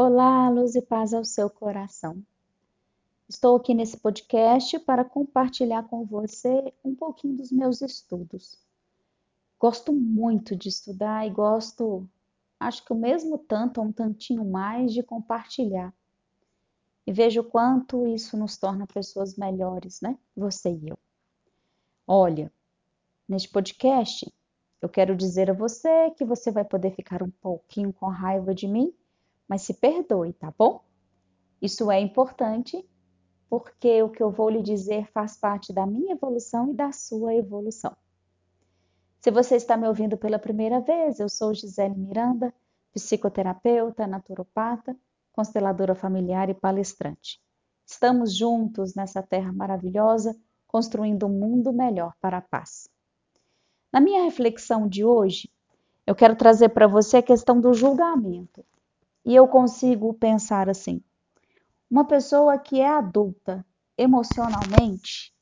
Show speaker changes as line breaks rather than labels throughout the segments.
Olá, luz e paz ao seu coração. Estou aqui nesse podcast para compartilhar com você um pouquinho dos meus estudos. Gosto muito de estudar e gosto, acho que o mesmo tanto, ou um tantinho mais, de compartilhar. E vejo quanto isso nos torna pessoas melhores, né? Você e eu. Olha, neste podcast, eu quero dizer a você que você vai poder ficar um pouquinho com raiva de mim mas se perdoe, tá bom? Isso é importante porque o que eu vou lhe dizer faz parte da minha evolução e da sua evolução. Se você está me ouvindo pela primeira vez, eu sou Gisele Miranda, psicoterapeuta, naturopata, consteladora familiar e palestrante. Estamos juntos nessa terra maravilhosa, construindo um mundo melhor para a paz. Na minha reflexão de hoje, eu quero trazer para você a questão do julgamento. E eu consigo pensar assim: uma pessoa que é adulta emocionalmente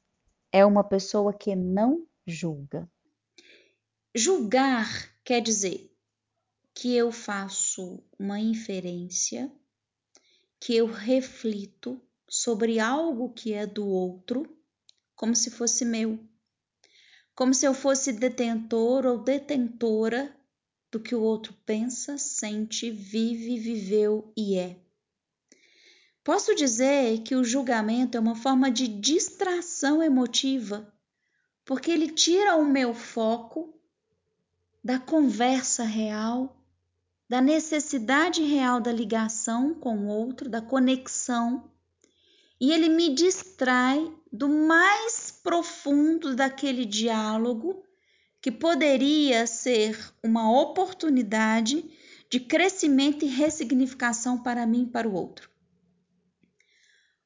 é uma pessoa que não julga.
Julgar quer dizer que eu faço uma inferência, que eu reflito sobre algo que é do outro, como se fosse meu, como se eu fosse detentor ou detentora do que o outro pensa, sente, vive, viveu e é. Posso dizer que o julgamento é uma forma de distração emotiva, porque ele tira o meu foco da conversa real, da necessidade real da ligação com o outro, da conexão, e ele me distrai do mais profundo daquele diálogo que poderia ser uma oportunidade de crescimento e ressignificação para mim e para o outro.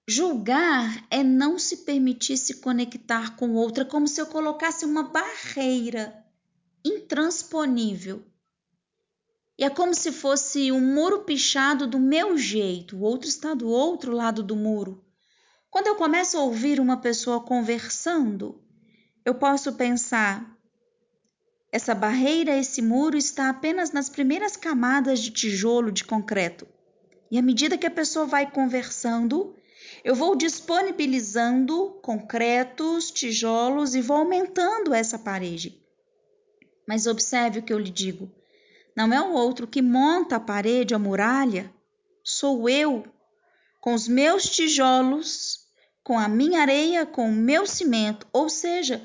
Julgar é não se permitir se conectar com o outro, é como se eu colocasse uma barreira intransponível. E é como se fosse um muro pichado do meu jeito, o outro está do outro lado do muro. Quando eu começo a ouvir uma pessoa conversando, eu posso pensar: essa barreira, esse muro está apenas nas primeiras camadas de tijolo de concreto. E à medida que a pessoa vai conversando, eu vou disponibilizando concretos, tijolos e vou aumentando essa parede. Mas observe o que eu lhe digo. Não é o outro que monta a parede, a muralha, sou eu, com os meus tijolos, com a minha areia, com o meu cimento, ou seja,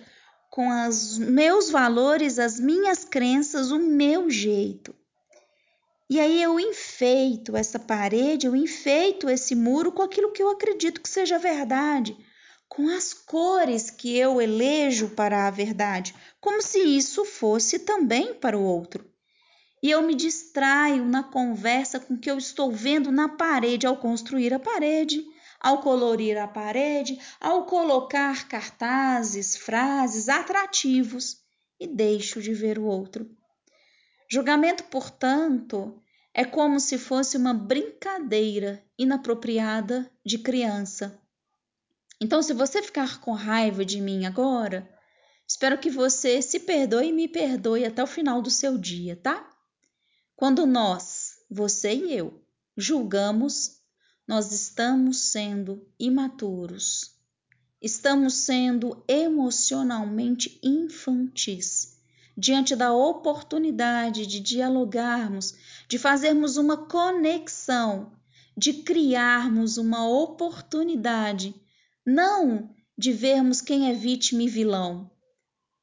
com os meus valores, as minhas crenças, o meu jeito. E aí eu enfeito essa parede, eu enfeito esse muro com aquilo que eu acredito que seja verdade, com as cores que eu elejo para a verdade, como se isso fosse também para o outro. E eu me distraio na conversa com o que eu estou vendo na parede ao construir a parede ao colorir a parede, ao colocar cartazes, frases atrativos e deixo de ver o outro. Julgamento, portanto, é como se fosse uma brincadeira inapropriada de criança. Então, se você ficar com raiva de mim agora, espero que você se perdoe e me perdoe até o final do seu dia, tá? Quando nós, você e eu, julgamos, nós estamos sendo imaturos, estamos sendo emocionalmente infantis. Diante da oportunidade de dialogarmos, de fazermos uma conexão, de criarmos uma oportunidade, não de vermos quem é vítima e vilão,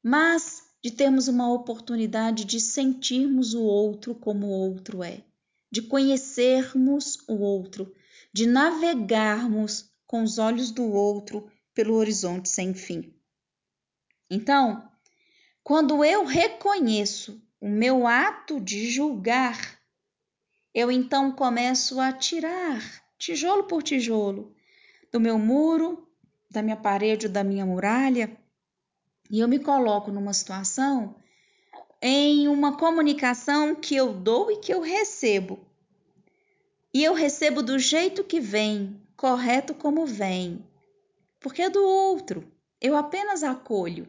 mas de termos uma oportunidade de sentirmos o outro como o outro é, de conhecermos o outro, de navegarmos com os olhos do outro pelo horizonte sem fim. Então, quando eu reconheço o meu ato de julgar, eu então começo a tirar tijolo por tijolo do meu muro, da minha parede, da minha muralha, e eu me coloco numa situação em uma comunicação que eu dou e que eu recebo e eu recebo do jeito que vem, correto como vem, porque é do outro. Eu apenas acolho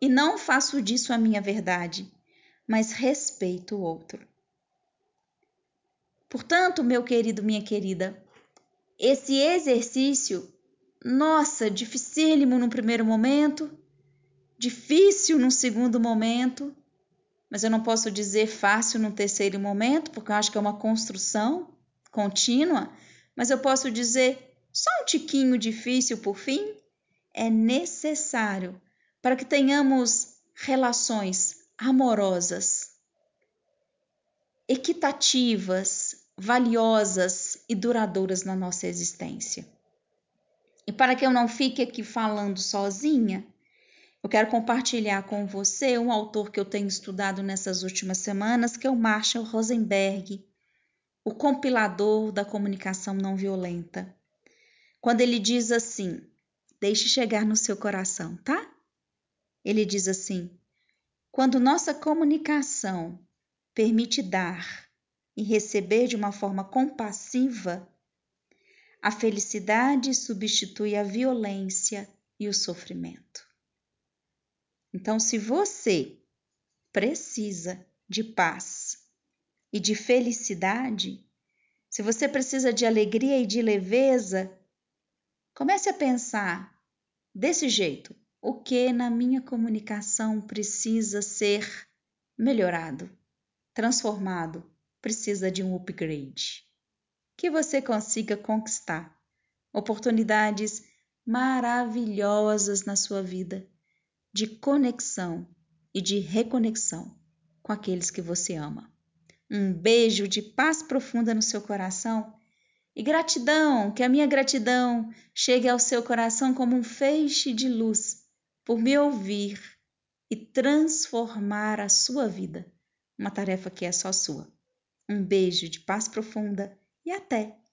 e não faço disso a minha verdade, mas respeito o outro. Portanto, meu querido, minha querida, esse exercício, nossa, dificílimo no primeiro momento, difícil no segundo momento, mas eu não posso dizer fácil no terceiro momento, porque eu acho que é uma construção contínua, mas eu posso dizer só um tiquinho difícil por fim, é necessário para que tenhamos relações amorosas, equitativas, valiosas e duradouras na nossa existência. E para que eu não fique aqui falando sozinha, eu quero compartilhar com você um autor que eu tenho estudado nessas últimas semanas, que é o Marshall Rosenberg, o compilador da comunicação não violenta. Quando ele diz assim: Deixe chegar no seu coração, tá? Ele diz assim: quando nossa comunicação permite dar e receber de uma forma compassiva, a felicidade substitui a violência e o sofrimento. Então, se você precisa de paz e de felicidade, se você precisa de alegria e de leveza, comece a pensar desse jeito: o que na minha comunicação precisa ser melhorado, transformado, precisa de um upgrade. Que você consiga conquistar oportunidades maravilhosas na sua vida de conexão e de reconexão com aqueles que você ama. Um beijo de paz profunda no seu coração e gratidão, que a minha gratidão chegue ao seu coração como um feixe de luz por me ouvir e transformar a sua vida. Uma tarefa que é só sua. Um beijo de paz profunda e até!